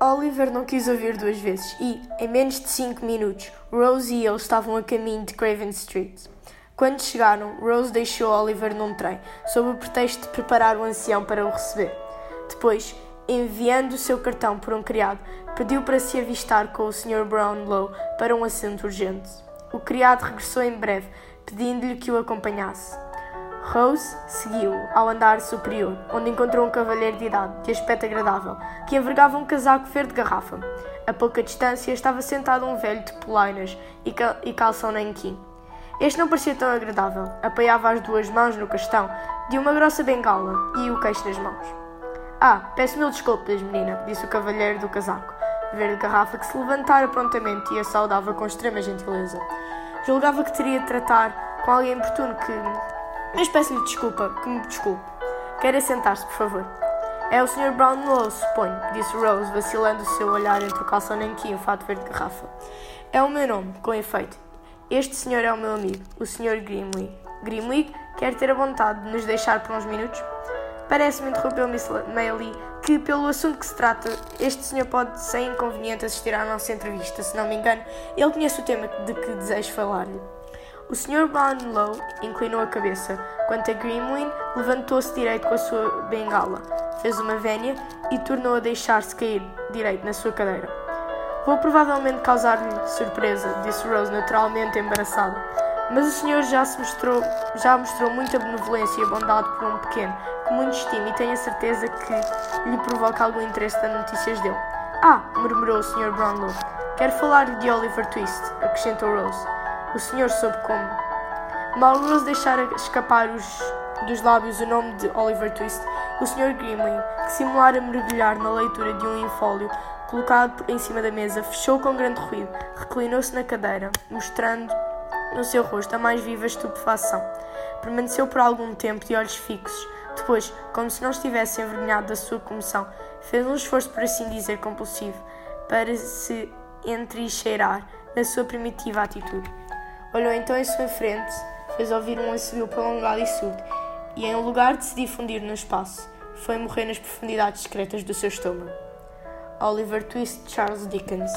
Oliver não quis ouvir duas vezes e, em menos de cinco minutos, Rose e ele estavam a caminho de Craven Street. Quando chegaram, Rose deixou Oliver num trem, sob o pretexto de preparar o ancião para o receber. Depois, enviando o seu cartão por um criado, pediu para se avistar com o Sr. Brownlow para um assunto urgente. O criado regressou em breve, pedindo-lhe que o acompanhasse. Rose seguiu-o ao andar superior, onde encontrou um cavalheiro de idade, de aspecto agradável, que envergava um casaco verde garrafa. A pouca distância estava sentado um velho de polainas e, e calção nanquim. Este não parecia tão agradável. Apoiava as duas mãos no castão de uma grossa bengala e o queixo nas mãos. Ah, peço mil desculpas, menina, disse o cavalheiro do casaco, verde garrafa, que se levantara prontamente e a saudava com extrema gentileza. Julgava que teria de tratar com alguém importuno que mas peço-lhe desculpa, que me desculpe. Quer sentar-se, por favor. É o Sr. Brownlow, suponho, disse Rose, vacilando o seu olhar entre o calção nanquim e o fato verde de garrafa. É o meu nome, com efeito. Este senhor é o meu amigo, o Sr. Grimley. Grimley quer ter a vontade de nos deixar por uns minutos? Parece-me, interrompeu Miss Maylie, que, pelo assunto que se trata, este senhor pode, sem inconveniente, assistir à nossa entrevista. Se não me engano, ele conhece o tema de que desejo falar-lhe. O Sr. Brownlow inclinou a cabeça, quanto a Grimwin levantou-se direito com a sua bengala, fez uma vénia e tornou a deixar-se cair direito na sua cadeira. Vou provavelmente causar-lhe surpresa, disse Rose naturalmente embaraçada. Mas o senhor já se mostrou, já mostrou muita benevolência e bondade por um pequeno, que muito estimo e tenho a certeza que lhe provoca algum interesse das notícias dele. Ah, murmurou o Sr. Brownlow. Quero falar-lhe de Oliver Twist, acrescentou Rose. O senhor soube como. Mal Rose deixara escapar os, dos lábios o nome de Oliver Twist, o Sr. Grimley, que simulara mergulhar na leitura de um infólio colocado em cima da mesa, fechou com grande ruído, reclinou-se na cadeira, mostrando no seu rosto a mais viva estupefação. Permaneceu por algum tempo de olhos fixos. Depois, como se não estivesse envergonhado da sua comoção, fez um esforço, por assim dizer, compulsivo, para se entrincheirar na sua primitiva atitude. Olhou então em sua frente, fez ouvir um assobio prolongado e surdo, e em lugar de se difundir no espaço, foi morrer nas profundidades secretas do seu estômago. Oliver Twist Charles Dickens